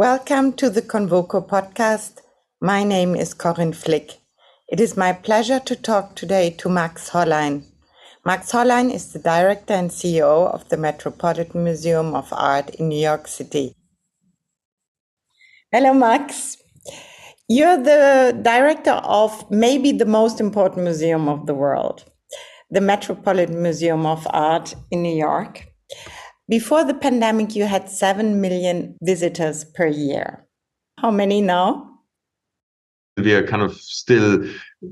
Welcome to the Convoco podcast. My name is Corinne Flick. It is my pleasure to talk today to Max Hollein. Max Hollein is the director and CEO of the Metropolitan Museum of Art in New York City. Hello, Max. You're the director of maybe the most important museum of the world, the Metropolitan Museum of Art in New York. Before the pandemic, you had 7 million visitors per year. How many now? We are kind of still,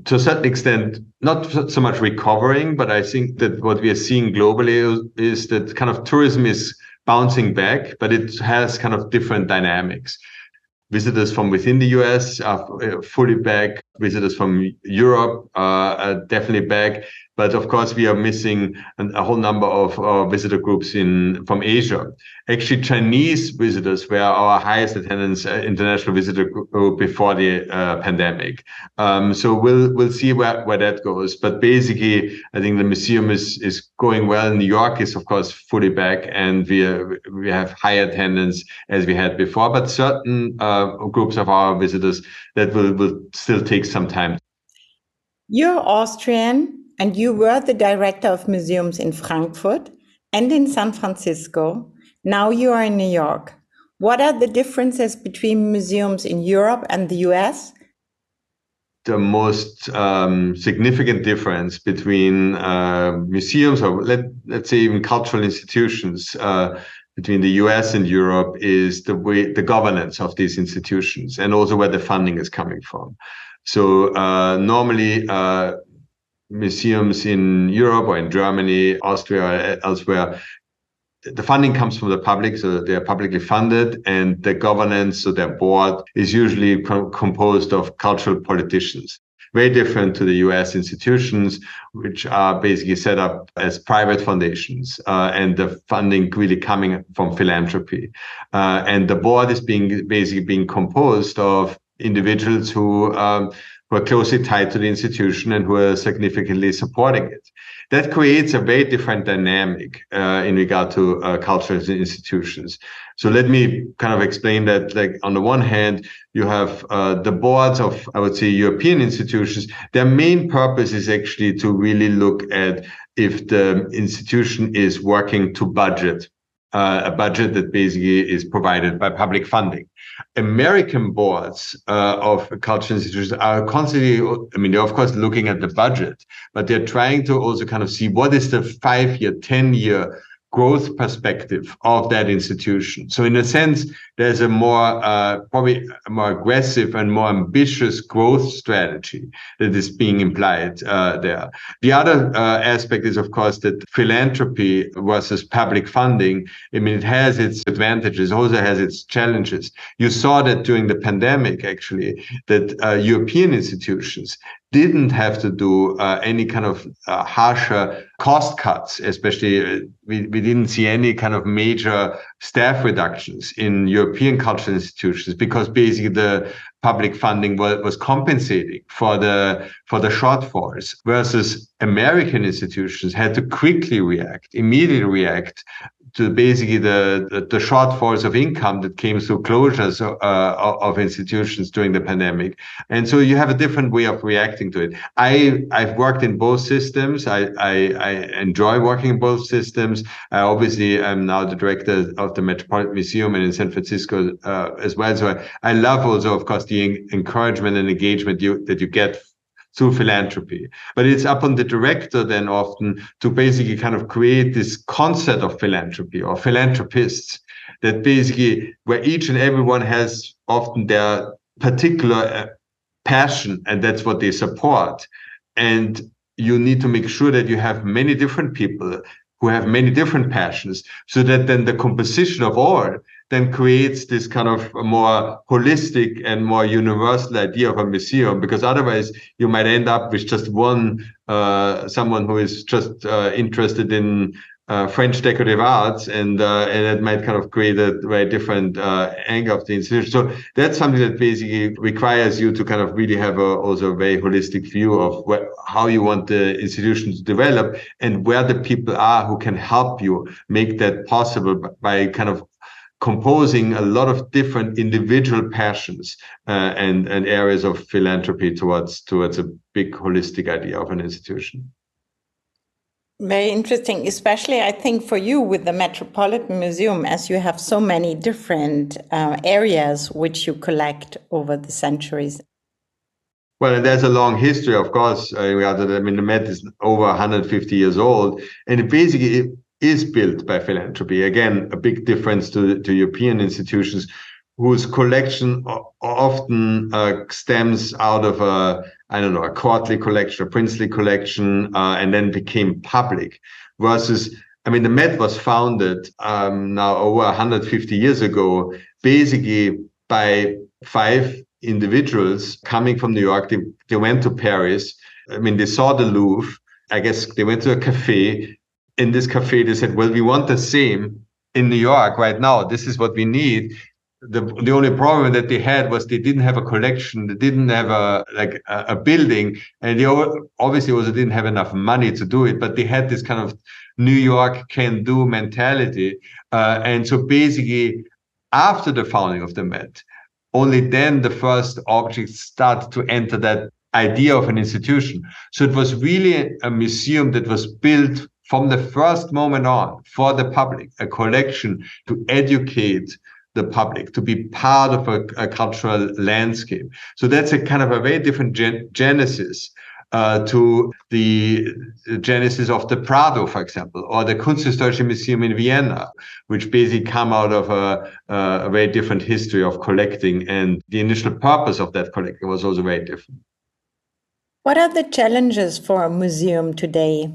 to a certain extent, not so much recovering, but I think that what we are seeing globally is that kind of tourism is bouncing back, but it has kind of different dynamics. Visitors from within the US are uh, fully back. Visitors from Europe are definitely back. But of course, we are missing a whole number of uh, visitor groups in from Asia. Actually, Chinese visitors were our highest attendance uh, international visitor group before the uh, pandemic. Um, so we'll we'll see where, where that goes. But basically, I think the museum is is going well. New York is of course fully back, and we are, we have high attendance as we had before. But certain uh, groups of our visitors that will will still take some time. You're Austrian and you were the director of museums in Frankfurt and in San Francisco. Now you are in New York. What are the differences between museums in Europe and the US? The most um, significant difference between uh, museums, or let, let's say even cultural institutions, uh, between the US and Europe is the way the governance of these institutions and also where the funding is coming from. So uh, normally uh, museums in Europe or in Germany, Austria, elsewhere, the funding comes from the public, so they are publicly funded, and the governance, so their board, is usually co- composed of cultural politicians. Very different to the US institutions, which are basically set up as private foundations, uh, and the funding really coming from philanthropy. Uh, and the board is being basically being composed of individuals who um, who are closely tied to the institution and who are significantly supporting it. That creates a very different dynamic uh, in regard to uh, and institutions. So let me kind of explain that. Like on the one hand, you have uh, the boards of, I would say, European institutions. Their main purpose is actually to really look at if the institution is working to budget uh, a budget that basically is provided by public funding. American boards uh, of cultural institutions are constantly, I mean, they're of course looking at the budget, but they're trying to also kind of see what is the five year, 10 year growth perspective of that institution. So in a sense, there's a more uh, probably a more aggressive and more ambitious growth strategy that is being implied uh, there. The other uh, aspect is, of course, that philanthropy versus public funding. I mean, it has its advantages, also has its challenges. You saw that during the pandemic, actually, that uh, European institutions didn't have to do uh, any kind of uh, harsher cost cuts, especially uh, we, we didn't see any kind of major staff reductions in European cultural institutions because basically the public funding was, was compensating for the for the shortfalls versus American institutions had to quickly react, immediately react to basically the, the, shortfalls of income that came through closures uh, of institutions during the pandemic. And so you have a different way of reacting to it. I, I've worked in both systems. I, I, I enjoy working in both systems. I obviously am now the director of the Metropolitan Museum and in San Francisco uh, as well. So I, I love also, of course, the encouragement and engagement you, that you get through philanthropy. But it's up on the director then often to basically kind of create this concept of philanthropy or philanthropists that basically where each and everyone has often their particular uh, passion and that's what they support. And you need to make sure that you have many different people who have many different passions so that then the composition of all then creates this kind of more holistic and more universal idea of a museum because otherwise you might end up with just one uh, someone who is just uh, interested in uh, French decorative arts, and uh, and it might kind of create a very different uh, angle of the institution. So that's something that basically requires you to kind of really have a, also a very holistic view of how you want the institution to develop and where the people are who can help you make that possible by kind of composing a lot of different individual passions uh, and and areas of philanthropy towards towards a big holistic idea of an institution. Very interesting, especially I think for you with the Metropolitan Museum, as you have so many different uh, areas which you collect over the centuries. Well, and there's a long history, of course. Uh, I mean, the Met is over 150 years old, and it basically it is built by philanthropy. Again, a big difference to, to European institutions whose collection often uh, stems out of a, I don't know, a courtly collection, a princely collection, uh, and then became public. Versus, I mean, the Met was founded um, now over 150 years ago, basically by five individuals coming from New York, they, they went to Paris. I mean, they saw the Louvre. I guess they went to a cafe. In this cafe, they said, Well, we want the same in New York right now. This is what we need. The, the only problem that they had was they didn't have a collection, they didn't have a like a, a building, and they obviously also didn't have enough money to do it. But they had this kind of New York can do mentality, uh, and so basically, after the founding of the Met, only then the first objects start to enter that idea of an institution. So it was really a museum that was built from the first moment on for the public, a collection to educate the public, to be part of a, a cultural landscape. So that's a kind of a very different gen- genesis uh, to the genesis of the Prado, for example, or the Kunsthistorische Museum in Vienna, which basically come out of a, a very different history of collecting. And the initial purpose of that collecting was also very different. What are the challenges for a museum today?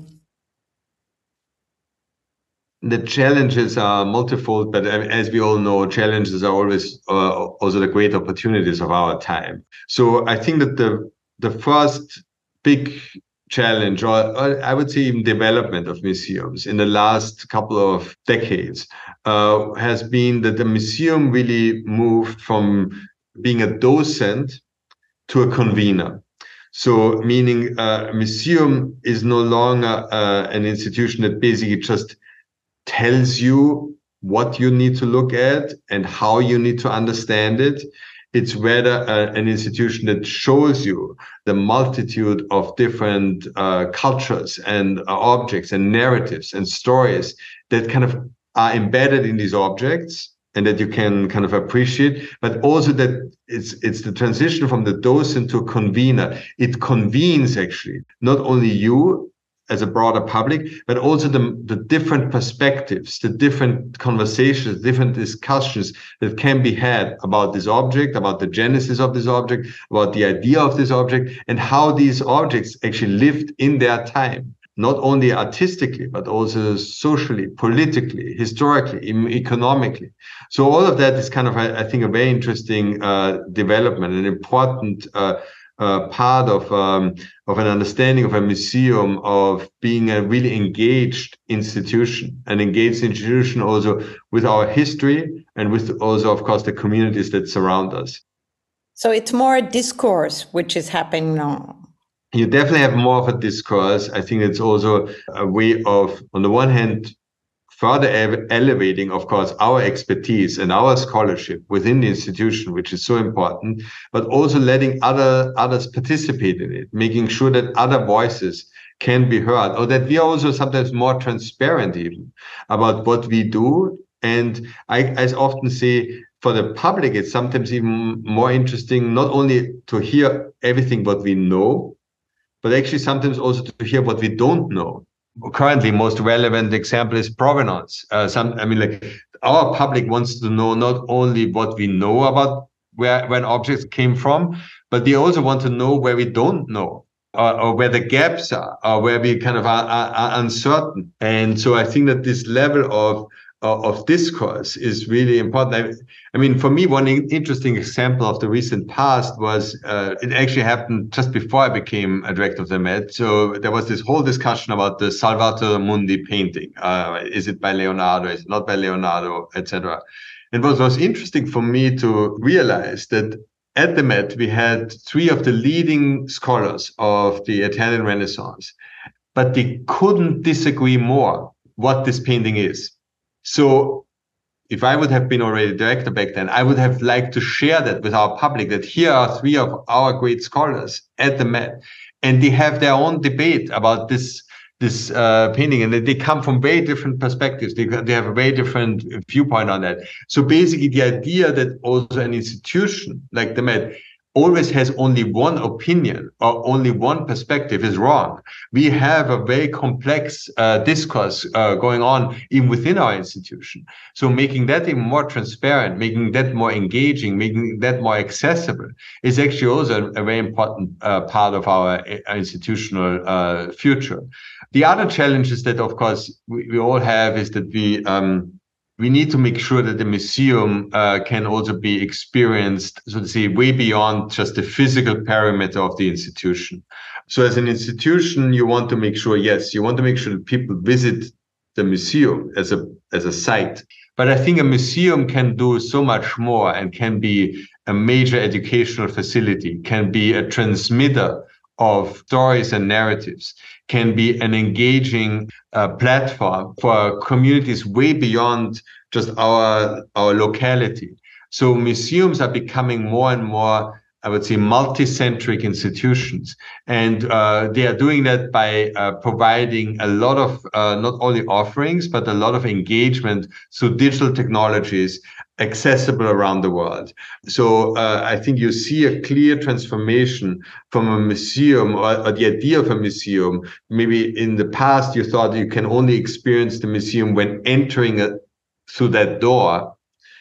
The challenges are multifold, but as we all know, challenges are always uh, also the great opportunities of our time. So I think that the the first big challenge, or, or, I would say even development of museums in the last couple of decades, uh, has been that the museum really moved from being a docent to a convener. So, meaning uh, a museum is no longer uh, an institution that basically just tells you what you need to look at and how you need to understand it. It's rather an institution that shows you the multitude of different uh, cultures and uh, objects and narratives and stories that kind of are embedded in these objects and that you can kind of appreciate but also that it's it's the transition from the docent to a convener. It convenes actually not only you as a broader public, but also the, the different perspectives, the different conversations, different discussions that can be had about this object, about the genesis of this object, about the idea of this object, and how these objects actually lived in their time, not only artistically, but also socially, politically, historically, economically. So all of that is kind of, I, think, a very interesting uh, development, an important uh, uh, part of um, of an understanding of a museum of being a really engaged institution, an engaged institution also with our history and with also, of course, the communities that surround us. So it's more a discourse which is happening now. You definitely have more of a discourse. I think it's also a way of, on the one hand, further elevating, of course, our expertise and our scholarship within the institution, which is so important, but also letting other others participate in it, making sure that other voices can be heard, or that we are also sometimes more transparent even about what we do. And I, I often say, for the public, it's sometimes even more interesting not only to hear everything what we know, but actually sometimes also to hear what we don't know currently most relevant example is provenance. Uh, some, I mean, like our public wants to know not only what we know about where when objects came from, but they also want to know where we don't know. Or, or where the gaps are, or where we kind of are, are, are uncertain. And so I think that this level of of discourse is really important. I, I, mean, for me, one interesting example of the recent past was uh, it actually happened just before I became a director of the Met. So there was this whole discussion about the Salvator Mundi painting. Uh, is it by Leonardo? Is it not by Leonardo, etc. And what was interesting for me to realize that at the Met we had three of the leading scholars of the Italian Renaissance, but they couldn't disagree more what this painting is. So if I would have been already director back then, I would have liked to share that with our public that here are three of our great scholars at the Met, and they have their own debate about this this uh, painting, and they come from very different perspectives. They, they have a very different viewpoint on that. So basically, the idea that also an institution like the Met always has only one opinion or only one perspective is wrong. We have a very complex uh, discourse uh, going on even within our institution. So making that even more transparent, making that more engaging, making that more accessible is actually also a, very important uh, part of our uh, institutional uh, future. The other challenges that, of course, we, we all have is that we um, we need to make sure that the museum uh, can also be experienced, so to say, way beyond just the physical perimeter of the institution. So, as an institution, you want to make sure, yes, you want to make sure that people visit the museum as a as a site. But I think a museum can do so much more and can be a major educational facility, can be a transmitter of stories and narratives can be an engaging uh, platform for communities way beyond just our our locality. So museums are becoming more and more I would say multi-centric institutions, and uh, they are doing that by uh, providing a lot of uh, not only offerings but a lot of engagement through digital technologies accessible around the world. So uh, I think you see a clear transformation from a museum or, or, the idea of a museum. Maybe in the past you thought you can only experience the museum when entering a, through that door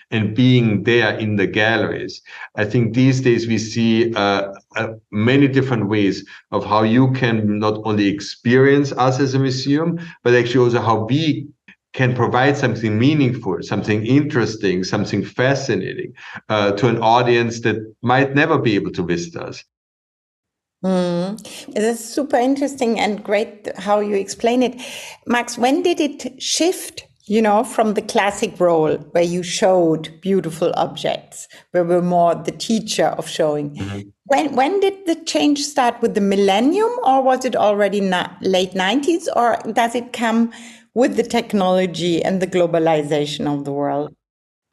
and being there in the galleries. I think these days we see uh, uh, many different ways of how you can not only experience us as a museum, but actually also how we can provide something meaningful, something interesting, something fascinating uh, to an audience that might never be able to visit us. Mm. That's super interesting and great how you explain it. Max, when did it shift, you know, from the classic role where you showed beautiful objects, where we're more the teacher of showing? Mm-hmm. When, when did the change start with the millennium or was it already na- late 90s or does it come with the technology and the globalization of the world?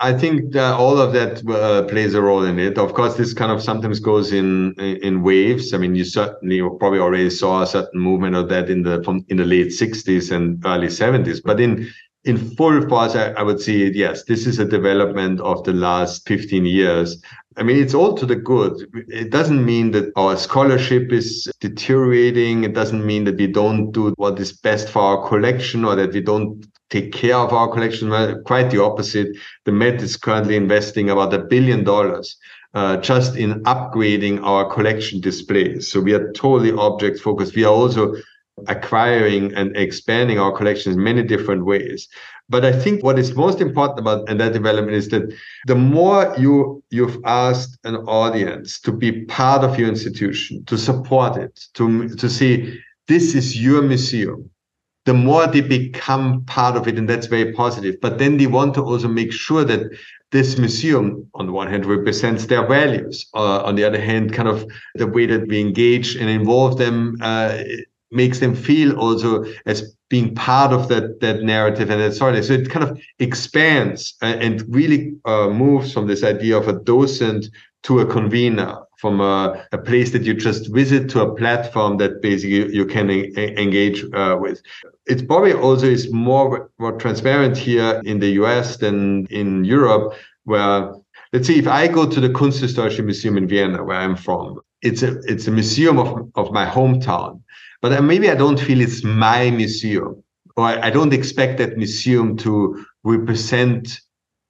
I think all of that uh, plays a role in it. Of course, this kind of sometimes goes in in waves. I mean, you certainly probably already saw a certain movement of that in the from in the late '60s and early '70s. But in in full force, I, I would say yes, this is a development of the last 15 years I mean, it's all to the good. It doesn't mean that our scholarship is deteriorating. It doesn't mean that we don't do what is best for our collection or that we don't take care of our collection. Well, quite the opposite. The Met is currently investing about a billion dollars uh, just in upgrading our collection displays. So we are totally object focused. We are also acquiring and expanding our collections in many different ways. But I think what is most important about that development is that the more you you've asked an audience to be part of your institution, to support it, to to say this is your museum, the more they become part of it, and that's very positive. But then they want to also make sure that this museum, on the one hand, represents their values. Uh, on the other hand, kind of the way that we engage and involve them uh, makes them feel also as being part of that that narrative and that story. So it kind of expands and really uh, moves from this idea of a docent to a convener, from a, a, place that you just visit to a platform that basically you can engage uh, with. It's probably also is more more transparent here in the US than in Europe, where let's see if I go to the Kunsthistorische Museum in Vienna, where I'm from, it's a it's a museum of, of my hometown but maybe I don't feel it's my museum, or I don't expect that museum to represent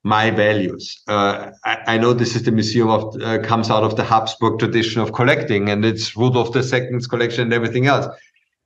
my values. Uh, I, I, know this is the museum of uh, comes out of the Habsburg tradition of collecting, and it's Rudolf II's collection and everything else.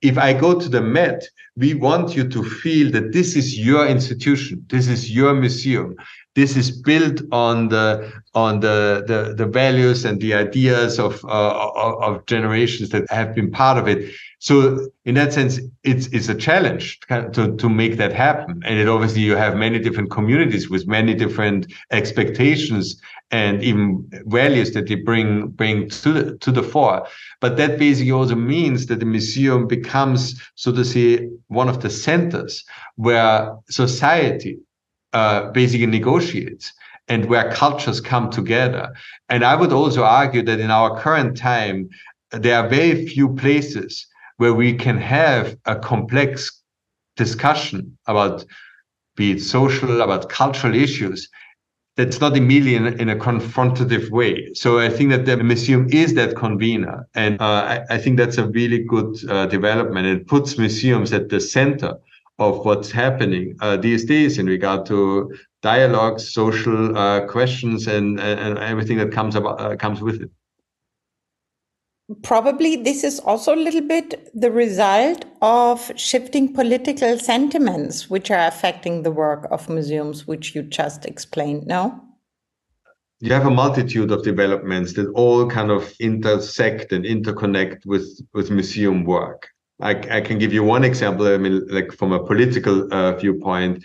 If I go to the Met, we want you to feel that this is your institution, this is your museum, this is built on the on the the, the values and the ideas of, uh, of generations that have been part of it so in that sense, it's it's a challenge to, to make that happen. And it obviously you have many different communities with many different expectations and even values that they bring bring to the to the fore. But that basically also means that the museum becomes, so to say, one of the centers where society uh, basically negotiates and where cultures come together. And I would also argue that in our current time, there are very few places where we can have a complex discussion about be it social, about cultural issues, that's not immediately in, in, a confrontative way. So I think that the museum is that convener. And uh, I, I, think that's a really good uh, development. It puts museums at the center of what's happening uh, these days in regard to dialogues, social uh, questions, and, and everything that comes about, uh, comes with it. Probably this is also a little bit the result of shifting political sentiments which are affecting the work of museums, which you just explained, no? You have a multitude of developments that all kind of intersect and interconnect with, with museum work. I, I can give you one example. I mean, like from a political uh, viewpoint,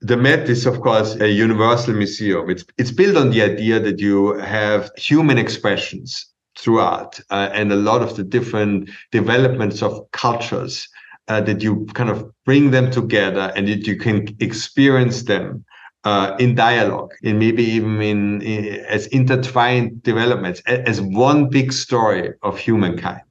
the Met is, of course, a universal museum. It's it's built on the idea that you have human expressions throughout, uh, and a lot of the different developments of cultures uh, that you kind of bring them together, and that you can experience them uh, in dialogue, and maybe even in, in as intertwined developments, as one big story of humankind.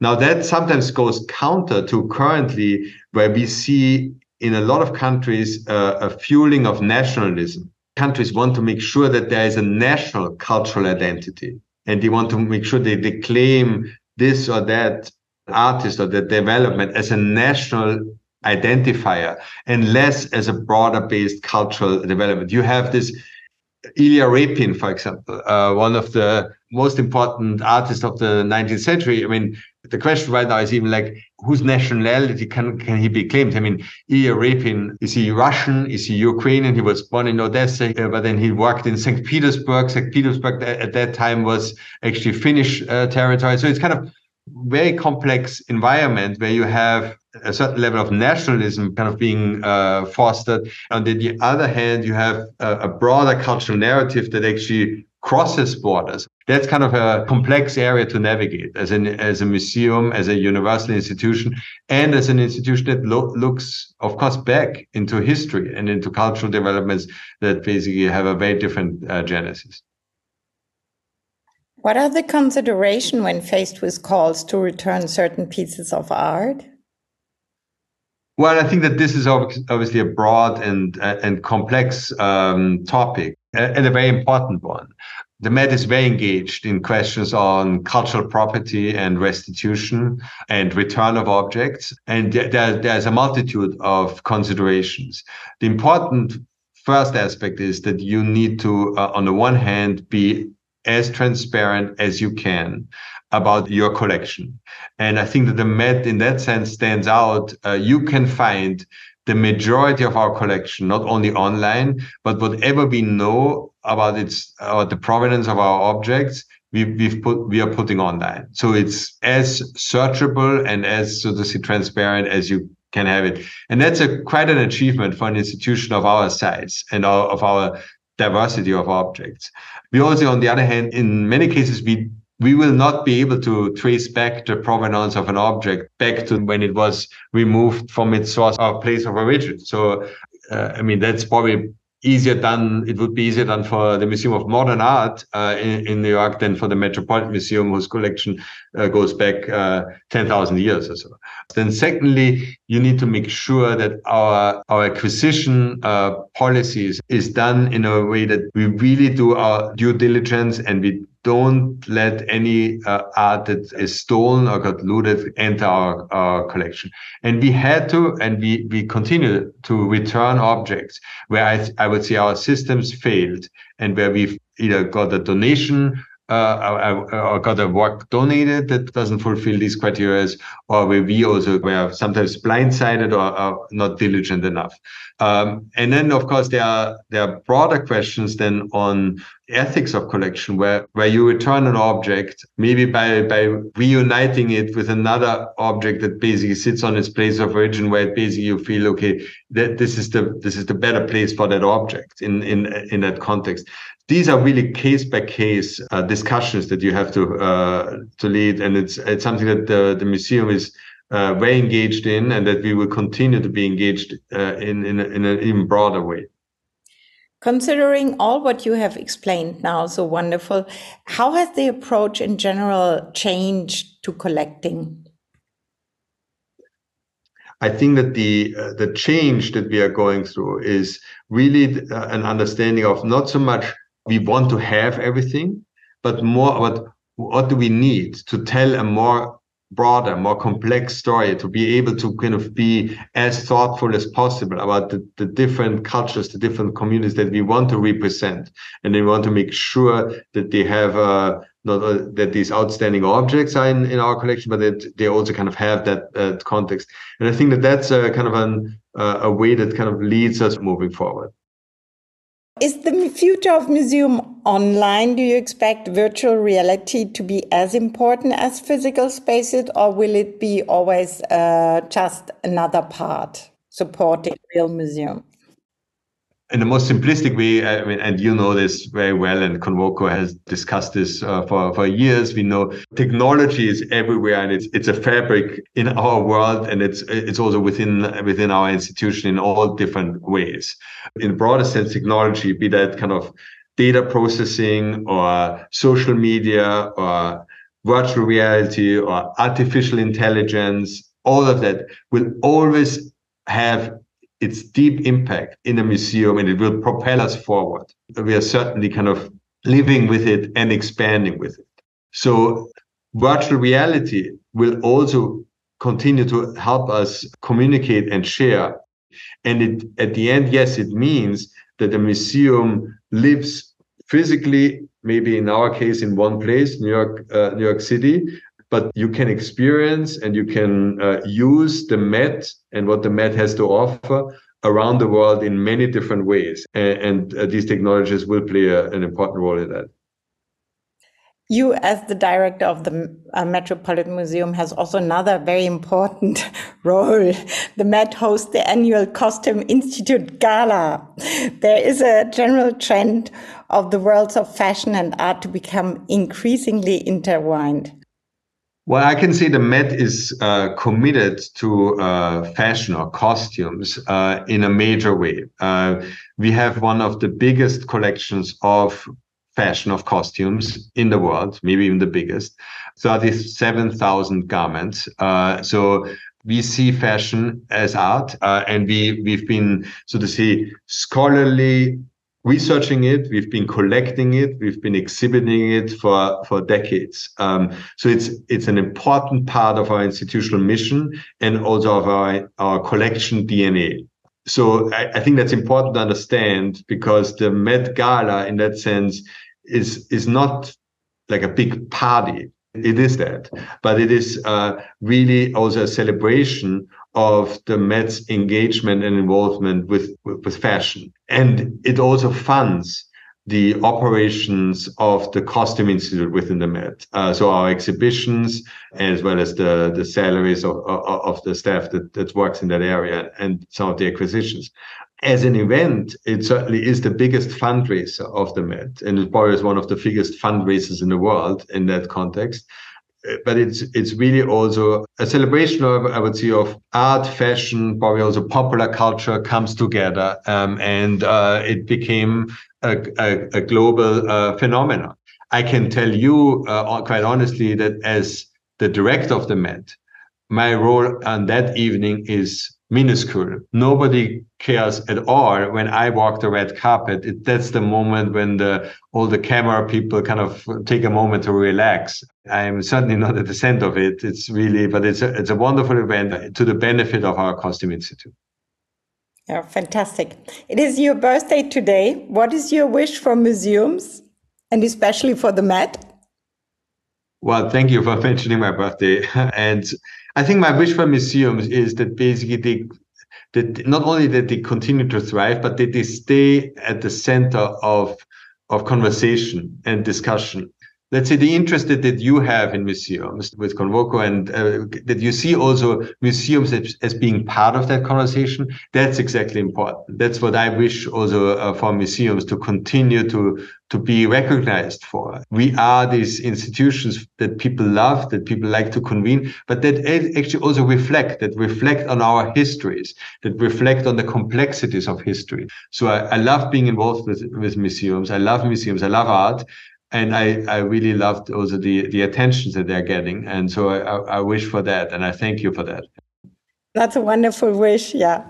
Now that sometimes goes counter to currently where we see in a lot of countries uh, a fueling of nationalism. Countries want to make sure that there is a national cultural identity and they want to make sure that they claim this or that artist or that development as a national identifier and less as a broader based cultural development. You have this Ilya Repin, for example, uh, one of the most important artists of the 19th century. I mean, the question right now is even like whose nationality can can he be claimed? I mean, Ilya Repin is he Russian? Is he Ukrainian? He was born in Odessa, uh, but then he worked in St. Petersburg. St. Petersburg at that time was actually Finnish uh, territory. So it's kind of very complex environment where you have a certain level of nationalism kind of being uh, fostered. And on the other hand, you have a, a broader cultural narrative that actually crosses borders. That's kind of a complex area to navigate as an as a museum, as a universal institution, and as an institution that lo- looks, of course, back into history and into cultural developments that basically have a very different uh, genesis. What are the consideration when faced with calls to return certain pieces of art? Well, I think that this is obviously a broad and and complex um, topic and a very important one. The Met is very engaged in questions on cultural property and restitution and return of objects. And there, there's a multitude of considerations. The important first aspect is that you need to, uh, on the one hand, be as transparent as you can about your collection. And I think that the Met, in that sense, stands out. Uh, you can find the majority of our collection, not only online, but whatever we know about its about the provenance of our objects, we, we've put we are putting online. So it's as searchable and as so to say transparent as you can have it. And that's a quite an achievement for an institution of our size and our, of our diversity of objects. We also, on the other hand, in many cases, we we will not be able to trace back the provenance of an object back to when it was removed from its source or place of origin. So, uh, I mean, that's probably easier done. It would be easier done for the Museum of Modern Art uh, in, in, New York than for the Metropolitan Museum, whose collection uh, goes back uh, 10,000 years or so. Then secondly, you need to make sure that our, our acquisition uh, policies is done in a way that we really do our due diligence and we don't let any uh, art that is stolen or got looted enter our, our collection. And we had to, and we, we continue to return objects where I, I would say our systems failed and where we've either got a donation uh, or got a work donated that doesn't fulfill these criteria, or where we also were sometimes blindsided or, or not diligent enough. Um, and then, of course, there are there are broader questions then on ethics of collection, where where you return an object maybe by by reuniting it with another object that basically sits on its place of origin, where basically you feel okay that this is the this is the better place for that object in in in that context these are really case by case discussions that you have to uh, to lead, and it's it's something that the the museum is uh, very engaged in, and that we will continue to be engaged uh, in in, a, in an even broader way. Considering all what you have explained now, so wonderful, how has the approach in general changed to collecting? I think that the uh, the change that we are going through is really uh, an understanding of not so much we want to have everything, but more about what do we need to tell a more broader, more complex story, to be able to kind of be as thoughtful as possible about the, the different cultures, the different communities that we want to represent. And we want to make sure that they have uh, not uh, that these outstanding objects are in, in our collection, but that they also kind of have that uh, context. And I think that that's a kind of an, uh, a way that kind of leads us moving forward. Is the future of museum online? Do you expect virtual reality to be as important as physical spaces, or will it be always uh, just another part supporting real museum? In the most simplistic way, I mean, and you know this very well, and Convoco has discussed this uh, for, for years. We know technology is everywhere, and it's it's a fabric in our world, and it's it's also within within our institution in all different ways. In broader sense, technology, be that kind of data processing or social media or virtual reality or artificial intelligence, all of that will always have its deep impact in a museum and it will propel us forward. We are certainly kind of living with it and expanding with it. So virtual reality will also continue to help us communicate and share. And it, at the end, yes, it means that the museum lives physically, maybe in our case, in one place, New York, uh, New York City, but you can experience and you can uh, use the Met and what the Met has to offer around the world in many different ways. And, and uh, these technologies will play a, an important role in that. You, as the director of the uh, Metropolitan Museum, has also another very important role. The Met hosts the annual Costume Institute Gala. There is a general trend of the worlds of fashion and art to become increasingly intertwined. Well, I can say the Met is uh, committed to uh, fashion or costumes uh, in a major way. Uh, we have one of the biggest collections of fashion of costumes in the world, maybe even the biggest, 37,000 garments. Uh, so we see fashion as art, uh, and we we've been so to say scholarly researching it, we've been collecting it, we've been exhibiting it for, for decades. Um, so it's it's an important part of our institutional mission and also of our, our collection DNA. So I, I think that's important to understand because the Met Gala in that sense is is not like a big party. It is that, but it is uh, really also a celebration of the Met's engagement and involvement with, with, with fashion. And it also funds the operations of the costume institute within the Met. Uh, so our exhibitions, as well as the, the salaries of, of, of, the staff that, that works in that area and some of the acquisitions. As an event, it certainly is the biggest fundraiser of the Met, and it probably is one of the biggest fundraisers in the world in that context but it's it's really also a celebration of I would say of art, fashion, probably also popular culture comes together, um, and uh, it became a, a, a global uh, phenomenon. I can tell you uh, quite honestly that as the director of the Met, my role on that evening is minuscule. Nobody cares at all when I walk the red carpet. It, that's the moment when the all the camera people kind of take a moment to relax. I'm certainly not at the center of it. It's really, but it's a, it's a wonderful event to the benefit of our Costume Institute. Yeah, fantastic. It is your birthday today. What is your wish for museums and especially for the Met? Well, thank you for mentioning my birthday. and I think my wish for museums is that basically they that not only that they continue to thrive, but that they stay at the center of of conversation and discussion. Let's say the interest that, that you have in museums with Convoco and uh, that you see also museums as, as, being part of that conversation, that's exactly important. That's what I wish also uh, for museums to continue to, to be recognized for. We are these institutions that people love, that people like to convene, but that actually also reflect, that reflect on our histories, that reflect on the complexities of history. So I, I love being involved with, with museums. I love museums. I love art and I, I really loved also the the attention that they're getting. And so I, I wish for that and i thank you for that. That's a wonderful wish yeah.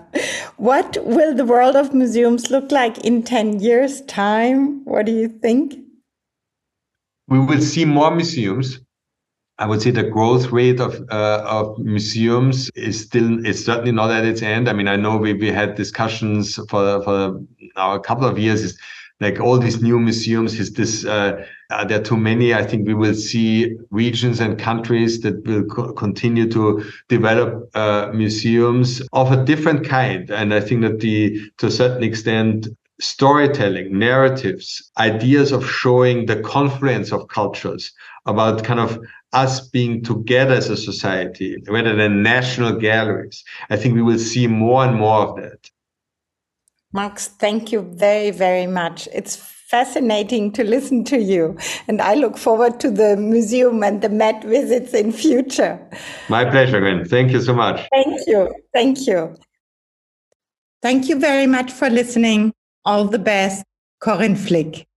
What will the world of museums look like in 10 years time? What do you think? We will see more museums. I would say the growth rate of uh, of museums is still is certainly not at its end. I mean, I know we we had discussions for for now a couple of years. Is like all these new museums is this uh, are there too many? I think we will see regions and countries that will co continue to develop uh, museums of a different kind. And i think that the to a certain extent storytelling narratives ideas of showing the confluence of cultures about kind of us being together as a society rather than national galleries. I think we will see more and more of that Max, thank you very, very much. It's fascinating to listen to you. And I look forward to the museum and the Met visits in future. My pleasure, Gwen. Thank you so much. Thank you. Thank you. Thank you very much for listening. All the best. Corinne Flick.